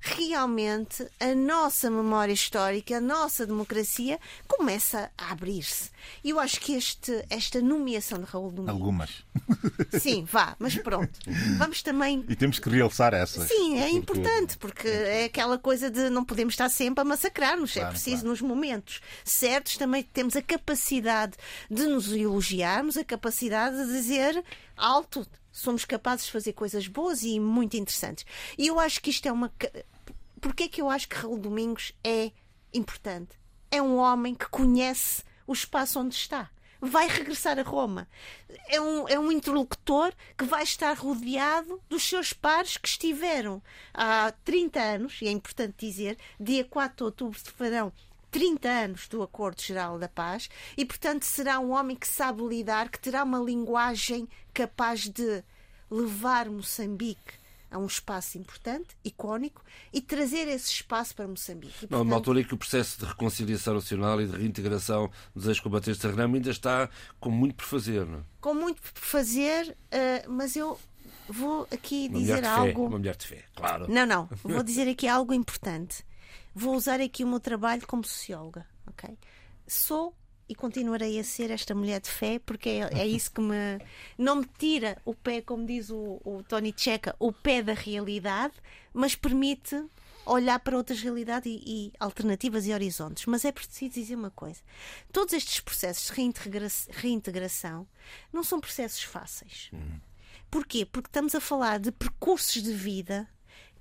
realmente a nossa memória histórica, a nossa democracia começa a abrir-se. E eu acho que este, esta nomeação de Raul Domingos... Algumas. Sim, vá, mas pronto. Vamos também... E temos que realçar essas. Sim, é importante, porque é aquela coisa de não podemos estar sempre a massacrar-nos. É claro, é preciso, claro. nos momentos certos, também temos a capacidade de nos elogiarmos, a capacidade de dizer alto, somos capazes de fazer coisas boas e muito interessantes. E eu acho que isto é uma Porquê é que eu acho que Raul Domingos é importante? É um homem que conhece o espaço onde está vai regressar a Roma. É um, é um interlocutor que vai estar rodeado dos seus pares que estiveram há 30 anos, e é importante dizer, dia 4 de outubro farão 30 anos do Acordo Geral da Paz, e portanto será um homem que sabe lidar, que terá uma linguagem capaz de levar Moçambique a um espaço importante, icónico, e trazer esse espaço para Moçambique. E, portanto... Uma altura em que o processo de reconciliação nacional e de reintegração dos ex-combatentes de Renamo ainda está com muito por fazer, não é? Com muito por fazer, uh, mas eu vou aqui uma dizer algo. Fé, uma mulher de fé, claro. Não, não. Vou dizer aqui algo importante. Vou usar aqui o meu trabalho como socióloga, ok? Sou e continuarei a ser esta mulher de fé, porque é, é isso que me. não me tira o pé, como diz o, o Tony Checa, o pé da realidade, mas permite olhar para outras realidades e, e, alternativas e horizontes. Mas é preciso dizer uma coisa: todos estes processos de reintegra reintegração não são processos fáceis. Uhum. Porquê? Porque estamos a falar de percursos de vida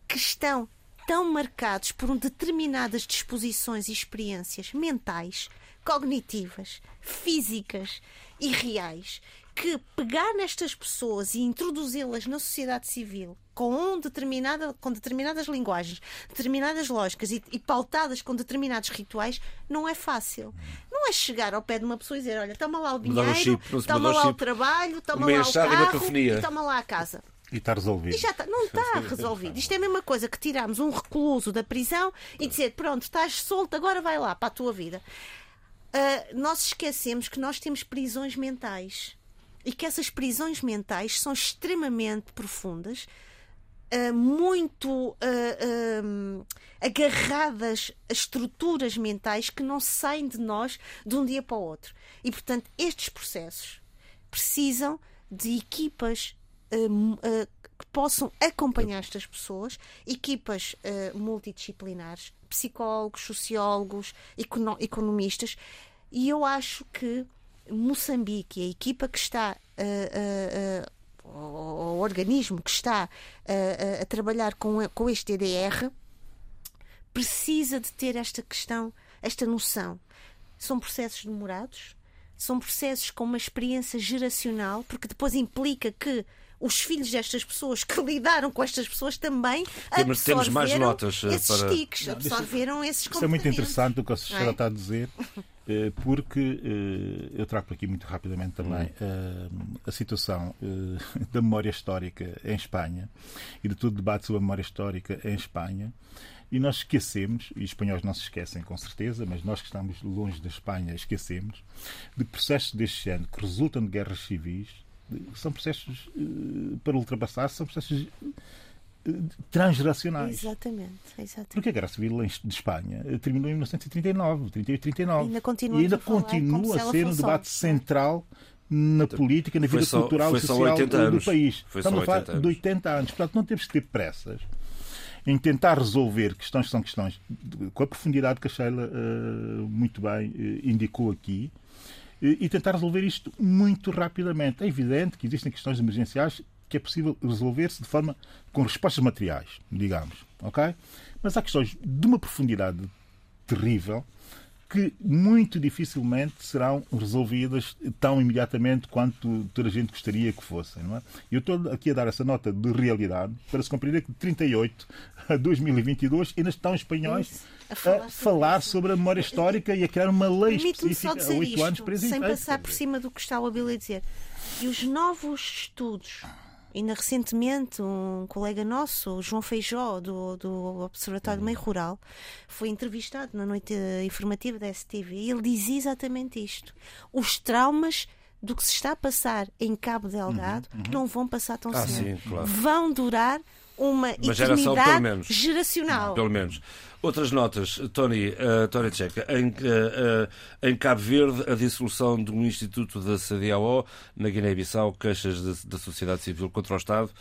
que estão tão marcados por determinadas disposições e experiências mentais cognitivas, físicas e reais que pegar nestas pessoas e introduzi-las na sociedade civil com, um determinada, com determinadas linguagens, determinadas lógicas e, e, pautadas com determinados rituais, não é fácil. Não é chegar ao pé de uma pessoa e dizer: olha, toma lá o dinheiro, toma lá o trabalho, toma lá o carro e toma lá a casa. E está resolvido. E já está, não está resolvido. Isto é a mesma coisa que tirarmos um recluso da prisão e dizer: pronto, estás solto, agora vai lá para a tua vida uh, nós esquecemos que nós temos prisões mentais e que essas prisões mentais são extremamente profundas, uh, muito uh, agarradas a estruturas mentais que não saem de nós de um dia para o outro. E, portanto, estes processos precisam de equipas que possam acompanhar estas pessoas, equipas multidisciplinares, psicólogos, sociólogos, economistas, e eu acho que Moçambique, a equipa que está, o organismo que está a trabalhar com, com este DDR, precisa de ter esta questão, esta noção. São processos demorados, são processos com uma experiência geracional, porque depois implica que os filhos destas pessoas que lidaram com estas pessoas também temos, temos mais notas eh, esses para... tiques, absorveram esses Isso é muito interessante o que a senhora é? está a dizer, eh, porque eh, eu trago aqui muito rapidamente também hum. a situação da memória histórica em Espanha e de todo o debate sobre a memória histórica em Espanha. E nós esquecemos, e os espanhóis não se esquecem com certeza, mas nós que estamos longe da Espanha esquecemos, de processos deste género que resultam de guerras civis, são processos uh, para ultrapassar, são processos uh, transgeracionais. Exatamente, exatamente. Porque a Guerra Civil de Espanha eh, terminou em 1939, 38, 39. E ainda continua, e ainda continua a ser um debate central na política, na vida só, cultural e social do país. Foi Estamos a falar de 80 anos. Portanto, não temos que ter pressas em tentar resolver questões que são questões com a profundidade que a Sheila uh, muito bem uh, indicou aqui e tentar resolver isto muito rapidamente. É evidente que existem questões emergenciais que é possível resolver-se de forma com respostas materiais, digamos, ok? Mas há questões de uma profundidade terrível que muito dificilmente serão resolvidas tão imediatamente quanto toda a gente gostaria que fossem. Não é? Eu estou aqui a dar essa nota de realidade para se compreender que de 38 a 2022 ainda estão espanhóis Isso, a falar, a falar sobre, a memória histórica e a criar uma lei específica a oito anos para Sem passar por cima do que está o Abel a dizer. E os novos estudos Ainda recentemente, um colega nosso, João Feijó, do, do Observatório do Meio Rural, foi entrevistado na noite informativa da STV e ele dizia exatamente isto. Os traumas do que se está a passar em Cabo Delgado uhum, uhum. não vão passar tão ah, cedo. Sim, claro. Vão durar uma, uma geração, pelo menos. geracional. Pelo menos. Outras notas, Tony, uh, Tony Checa. Em, uh, uh, em Cabo Verde, a dissolução de um instituto da CDAO, na Guiné-Bissau, queixas da sociedade civil contra o Estado.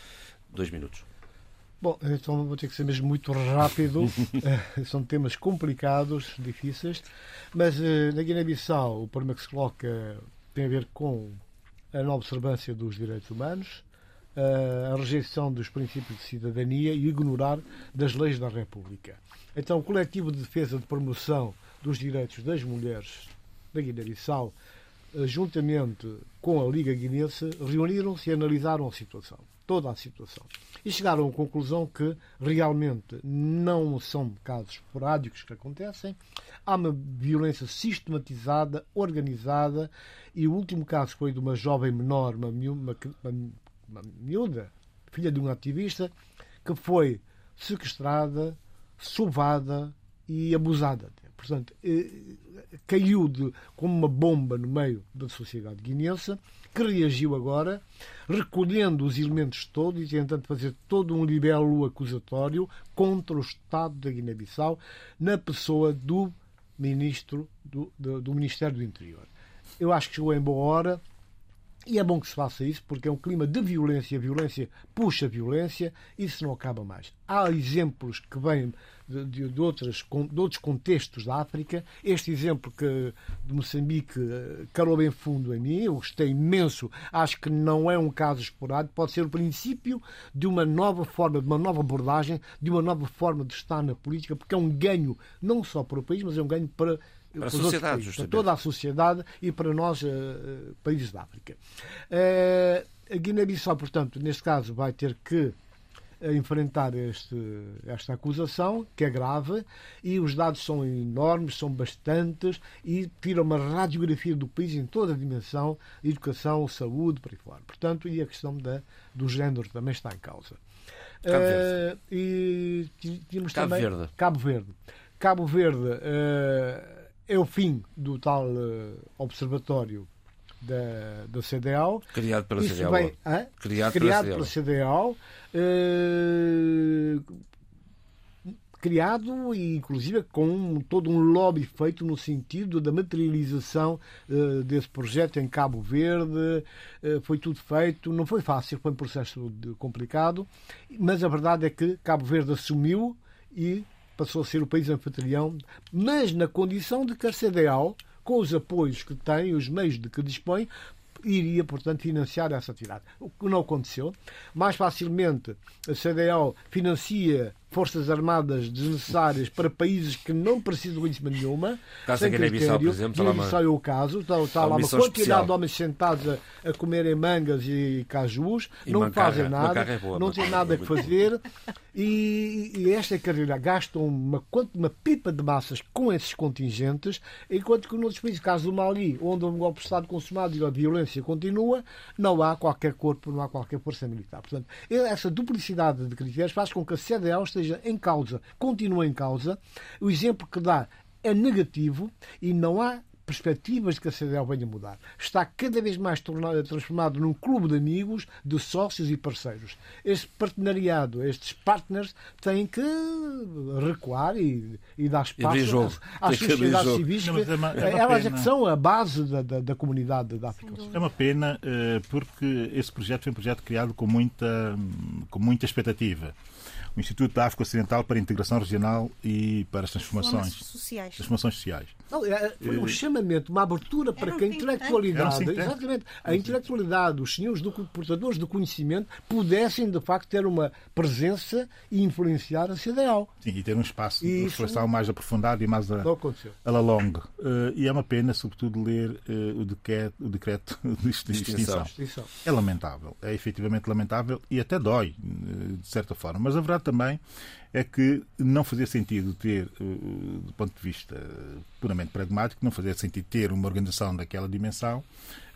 Dois minutos. Bom, então vou ter que ser mesmo muito rápido. São temas complicados, difíceis. Mas na Guiné-Bissau, o problema que se coloca tem a ver com a não observância dos direitos humanos, a rejeição dos princípios de cidadania e ignorar das leis da República. Então, o coletivo de defesa de promoção dos direitos das mulheres da Guiné-Bissau, eh, juntamente com a Liga Guinense, reuniram-se e analisaram a situação, toda a situação. E chegaram à conclusão que realmente não são casos esporádicos que acontecem, há uma violência sistematizada, organizada, e o último caso foi de uma jovem menor, uma, uma, uma, uma miúda, filha de um ativista, que foi sequestrada, sovada e abusada. Portanto, eh, caiu de, como uma bomba no meio da sociedade guineense, que reagiu agora, recolhendo os elementos todos e tentando fazer todo um libelo acusatório contra o Estado da Guiné-Bissau, na pessoa do ministro do, do, do Ministério do Interior. Eu acho que chegou em boa hora e é bom que se faça isso porque é um clima de violência. Violência puxa violência e isso não acaba mais. Há exemplos que vêm de, de, de, outros, de outros contextos da África. Este exemplo que, de Moçambique eh, calou bem fundo em mim, eu gostei imenso. Acho que não é um caso esporádico, pode ser o princípio de uma nova forma, de uma nova abordagem, de uma nova forma de estar na política, porque é um ganho não só para o país, mas é um ganho para para a sociedade, países, para toda a sociedade e para nós, uh, países da África. Uh, a Guiné-Bissau, portanto, neste caso, vai ter que enfrentar este, esta acusação, que é grave, e os dados são enormes, são bastantes, e tira uma radiografia do país em toda a dimensão, educação, saúde, por aí fora. Portanto, e a questão da, do género também está em causa. Cabo Verde. Uh, e tínhamos Cabo também Verde. Cabo Verde. Cabo Verde uh, é o fim do tal uh, observatório da, da CDAO. Criado pela Isso CDAO. Hã? Criado, criado pela CDAO. CDAO. uh, criado e inclusive com todo um lobby feito no sentido da materialização uh, desse projeto em Cabo Verde. Uh, foi tudo feito, não foi fácil, foi um processo complicado, mas a verdade é que Cabo Verde assumiu e passou a ser o país anfitrião, mas na condição de que a CDAO, com os apoios que tem, os meios de que dispõe, iria, portanto, financiar essa atividade. O que não aconteceu. Mais facilmente, a CDAO financia forças armadas desnecessárias para países que não precisam de conhecimento nenhuma. Caso sem Guiné-Bissau, por exemplo, está lá uma- Guiné-Bissau é o caso. Está, está lá uma quantidade especial. de homens sentados a, a comerem mangas e cajus, E não mancarra. fazem nada, é boa, não têm nada é que muito fazer e, e esta carreira gastam uma, uma pipa de massas com esses contingentes, enquanto que noutros países, caso do Mali, onde o golpe de Estado consumado e a violência continua, não há qualquer corpo, não há qualquer força militar. Portanto, essa duplicidade de critérios faz com que a CDAO esteja em causa, continua em causa. O exemplo que dá é negativo e não há perspectivas de que a CDAO venha mudar. Está cada vez mais tornado, transformado num clube de amigos, de sócios e parceiros. Este partenariado, estes partners, têm que recuar e, e dar espaço jogo. às, que sociedades jogo. civis. Mas é uma- é uma elas é que são a base da, da, da comunidade da África. É uma pena eh, porque esse projeto foi um projeto criado com muita, com muita expectativa. O Instituto da África Ocidental para a Integração Regional e para as transformações, sociais. transformações sociais. Não, é- foi um chamamento, uma abertura para um que a intelectualidade, um exatamente, a intelectualidade, os senhores do, portadores do conhecimento pudessem de facto ter uma presença e influenciar a CDAO. Sim, e ter um espaço de Isso. reflexão mais aprofundado e mais a, a la longue. Eh, e é uma pena, sobretudo, ler eh, o, decreto, o decreto de extin- Extinção. É lamentável, é efetivamente lamentável e até dói, eh, de certa forma. Mas a verdade também é que não fazia sentido ter, eh, do ponto de vista puramente pragmático, não fazia sentido ter uma organização daquela dimensão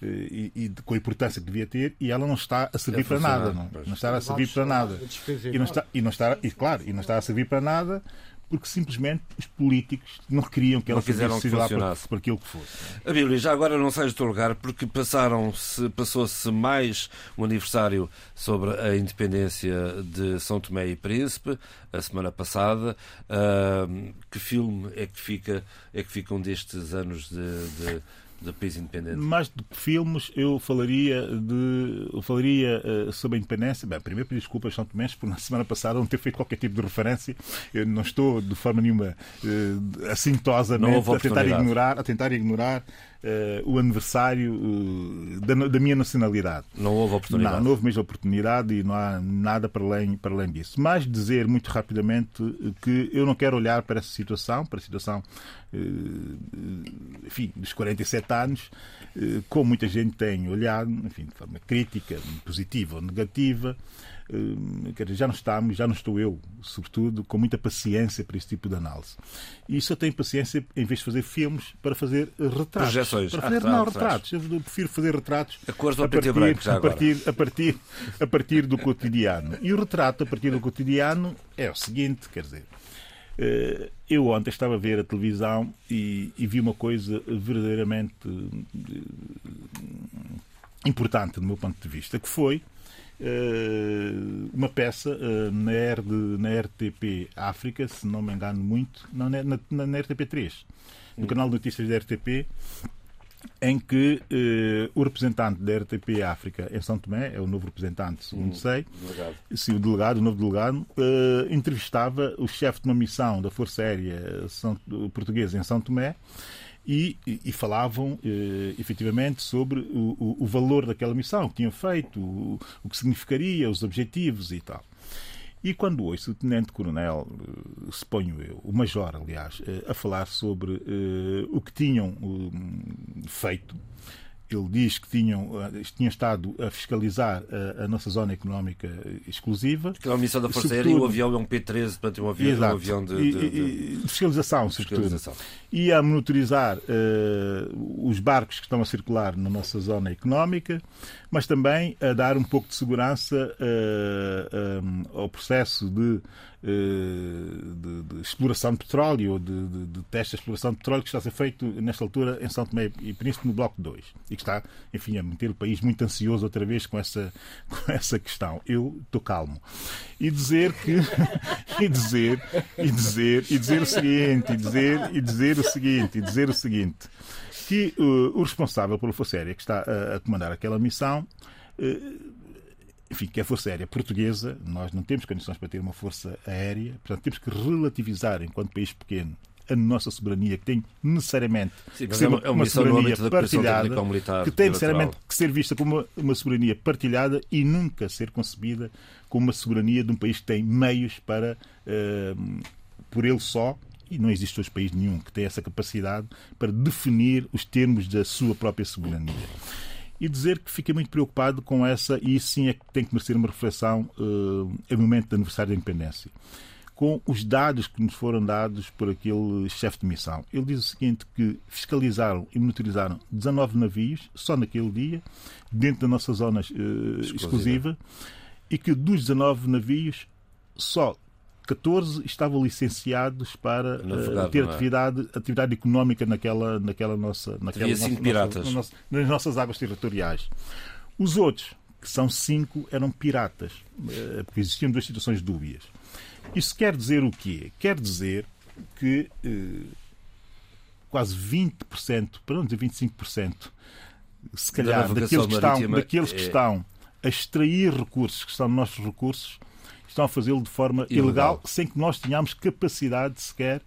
eh, e, e com a importância que devia ter e ela não está a servir A para nada. Não, pois. não está a servir para nada. É E não está, e não está, e claro, e não está a servir para nada porque simplesmente os políticos não queriam que Não ela servisse que lá por aquilo que fosse. A Bíblia, já agora não sais do teu lugar, porque passaram-se, passou-se mais um aniversário sobre a independência de São Tomé e Príncipe, a semana passada. Ahm, que filme é que fica, é que ficam destes anos de, de- de país independente? Mais do que filmes, eu falaria de eu falaria uh, sobre a independência. Bem, primeiro pedir desculpas São Tomé por na semana passada não ter feito qualquer tipo de referência. Eu não estou de forma nenhuma uh, assintosamente a tentar ignorar, a tentar ignorar Uh, o aniversário uh, da, da, minha nacionalidade. Não houve oportunidade. Não, não houve mesmo oportunidade e não há nada para além, para além disso. Mas dizer muito rapidamente que eu não quero olhar para essa situação, para a situação enfim, dos 47 anos, como muita gente tem olhado, enfim, de forma crítica, positiva ou negativa. Hum, já não estamos, já não estou eu, sobretudo, com muita paciência para esse tipo de análise. E só tenho paciência, em vez de fazer filmes, para fazer retratos. Projeções. Para fazer, ah, não, retratos. Eu prefiro fazer retratos a, cor do a, partir, branco, a, partir, a, partir, a partir do cotidiano. E o retrato a partir do cotidiano é o seguinte, quer dizer, eh, eu ontem estava a ver a televisão e, e vi uma coisa verdadeiramente eh, importante do meu ponto de vista, que foi eh, uma peça na, R na RTP África, se não me engano muito, não, na, na, na RTP3, no hum. canal de notícias da RTP, em que uh, o representante da RTP África em São Tomé, é o novo representante, segundo hum, sei, delegado. Sim, o delegado, o novo delegado, uh, entrevistava o chefe de uma missão da Força Aérea São, Portuguesa em São Tomé e, e, falavam eh, efetivamente sobre o, o, o, valor daquela missão, o que tinham feito, o, o que significaria, os objetivos e tal. E quando ouço o Tenente-Coronel, eh, suponho eu, o Major, aliás, eh, a falar sobre eh, o que tinham feito ele diz que tinham, eh, tinham estado a fiscalizar a, a nossa zona económica exclusiva. Que é uma missão da Força Aérea e o avião é um P-13, portanto, um avião, Exato. um avião de, de, de... de fiscalização. Fiscalização. E a monitorizar uh, os barcos que estão a circular na nossa zona económica, mas também a dar um pouco de segurança uh, um, ao processo de eh, de, de, exploração de petróleo ou de, de, de teste de exploração de petróleo que está a ser feito nesta altura em São Tomé e Príncipe no Bloco 2 e que está, enfim, a manter o país muito ansioso outra vez com essa, com essa questão. Eu estou calmo. E dizer que e dizer e dizer e dizer o seguinte e dizer e dizer o seguinte e dizer o seguinte que uh, o responsável pela Força Aérea que está a, a comandar aquela missão uh, enfim, que é a Força Aérea Portuguesa, nós não temos condições para ter uma força aérea, portanto temos que relativizar, enquanto país pequeno, a nossa soberania, que tem necessariamente Sim, que ser é uma, é uma soberania partilhada, que tem necessariamente que ser vista como uma, uma, soberania partilhada e nunca ser concebida como uma soberania de um país que tem meios para, uh, por ele só, e não existe hoje país nenhum que tenha essa capacidade para definir os termos da sua própria soberania e dizer que fiquei muito preocupado com essa, e isso sim é que tem que merecer uma reflexão uh, no momento do aniversário da independência, com os dados que nos foram dados por aquele chefe de missão. Ele diz o seguinte, que fiscalizaram e monitorizaram 19 navios, só naquele dia, dentro da nossa zona uh, exclusiva, e que dos 19 navios, só 14 estavam licenciados para uh, ter é? atividade, atividade económica naquela, naquela nossa. Naquela nossa, cinco piratas. Nossa, nas nossas águas territoriais. Os outros, que são cinco, eram piratas, uh, porque existiam duas situações dúbias. Isso quer dizer o quê? Quer dizer que uh, quase 20%, para não dizer 25%, se calhar, daqueles que estão, daqueles que é... estão a extrair recursos, que são nossos recursos, estão a fazê-lo de forma ilegal. ilegal, sem que nós tenhamos capacidade sequer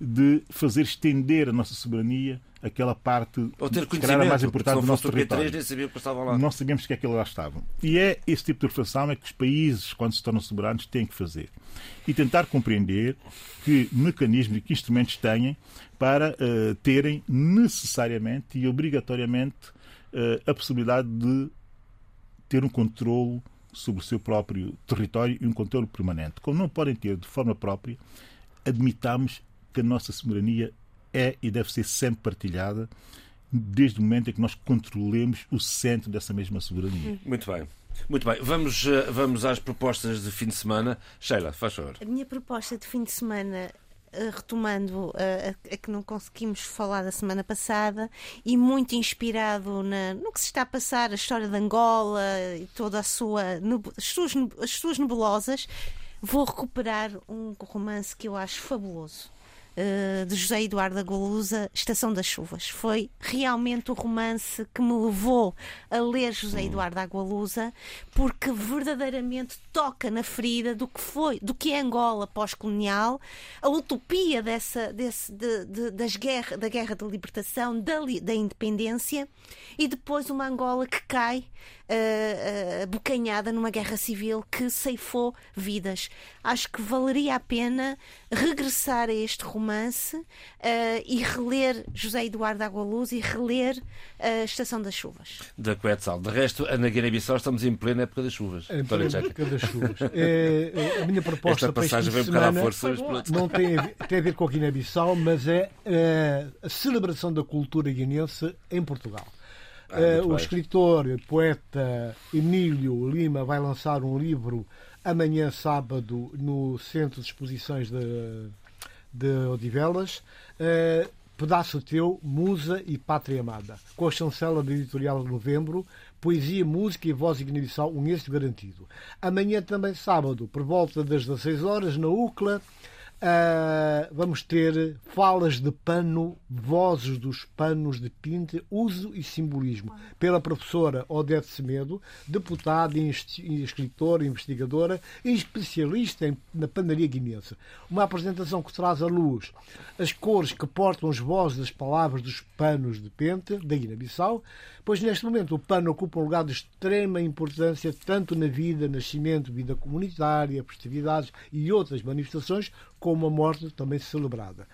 de fazer estender a nossa soberania aquela parte Ou ter que era mais importante do nosso território. nem sabia que estavam lá. Não sabíamos que é que lá estavam. E é esse tipo de reflexão é que os países, quando se tornam soberanos, têm que fazer. E tentar compreender que mecanismos e que instrumentos têm para uh, terem necessariamente e obrigatoriamente uh, a possibilidade de ter um controle sobre o seu próprio território e um controle permanente. Como não podem ter de forma própria, admitamos que a nossa soberania é e deve ser sempre partilhada desde o momento em que nós controlemos o centro dessa mesma soberania. Muito bem. Muito bem, vamos, eh, vamos às propostas de fim de semana. Sheila, faz favor. A minha proposta de fim de semana retomando a, a, que não conseguimos falar da semana passada e muito inspirado na, no que se está a passar, a história de Angola e toda a sua as suas, as suas nebulosas, vou recuperar um romance que eu acho fabuloso. Uh, de José Eduardo Agualusa, Estação das Chuvas. Foi realmente o romance que me levou a ler José Eduardo Agualusa, porque verdadeiramente toca na ferida do que foi, do que é Angola pós-colonial, a utopia dessa, desse, de, de, das guerra, da guerra de libertação, da, da independência, e depois uma Angola que cai uh, bocanhada numa guerra civil que ceifou vidas. Acho que valeria a pena regressar a este romance uh, e reler José Eduardo Agualuz e reler a Estação das Chuvas. Da Quetzal. De resto, na Guiné-Bissau estamos em plena época das chuvas. Em plena época das chuvas. É, é, a minha proposta Esta passagem vem um bocado à força. Não tem a, ver, tem a ver com a Guiné-Bissau, mas é, é a celebração da cultura guineense em Portugal. Ah, uh, o escritor, poeta Emílio Lima vai lançar um livro amanhã, sábado, no Centro de Exposições de, de Odivelas. Uh, Pedaço Teu, Musa e Pátria Amada, com a chancela da editorial de novembro, Poesia, Música e Voz e Guiné-Bissau, um êxito garantido. Amanhã também sábado, por volta das 16 horas, na UCLA, Uh, vamos ter falas de pano, vozes dos panos de pinta, uso e simbolismo, pela professora Odete Semedo, deputada, escritora, investigadora e especialista em, na panaria guinense. Uma apresentação que traz à luz as cores que portam as vozes das palavras dos panos de pente da Guiné-Bissau, pois neste momento o pano ocupa um lugar de extrema importância tanto na vida, nascimento, vida comunitária, festividades e outras manifestações, como a morte também celebrada.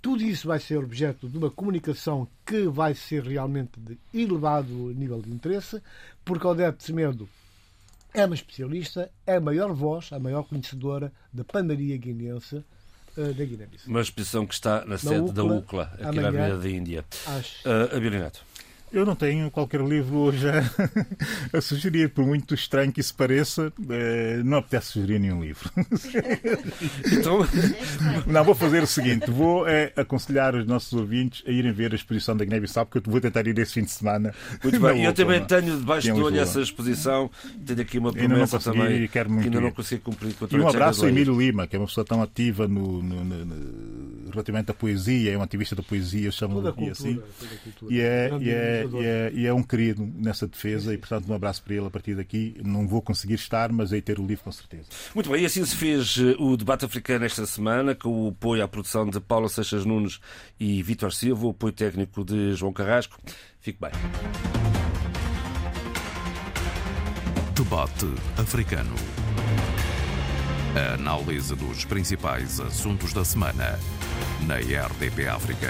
Tudo isso vai ser objeto de uma comunicação que vai ser realmente de elevado nível de interesse, porque Odete Semedo é uma especialista, é a maior voz, a maior conhecedora da panaria guinense uh, da Guiné-Bissau. Uma exposição que está na, na sede UCLA, da UCLA, aqui amanhã, na Avenida da Índia. Às... Uh, Abilinato. Eu não tenho qualquer livro hoje a, a, sugerir, por muito estranho que isso pareça, eh, não apetece sugerir nenhum livro. então, não, vou fazer o seguinte: vou é, aconselhar os nossos ouvintes a irem ver a exposição da Guiné-Bissau, porque eu vou tentar ir esse fim de semana. Muito bem, eu também tenho debaixo do olho essa exposição, tenho aqui uma promessa também e quero muito que ainda não consigo cumprir. Com e um abraço a Emílio Lima, que é uma pessoa tão ativa no, no, no, no relativamente à poesia, é um ativista da poesia, chamo-lhe assim. E é, e é e é, e é, um querido nessa defesa e, portanto, um abraço para ele a partir daqui. Não vou conseguir estar, mas aí ter o livro com certeza. Muito bem, e assim se fez eh, o debate africano esta semana, com o apoio à produção de Paula Seixas Nunes e Vítor Silva, o apoio técnico de João Carrasco. Fique bem. Debate africano. A análise dos principais assuntos da semana na RDP África.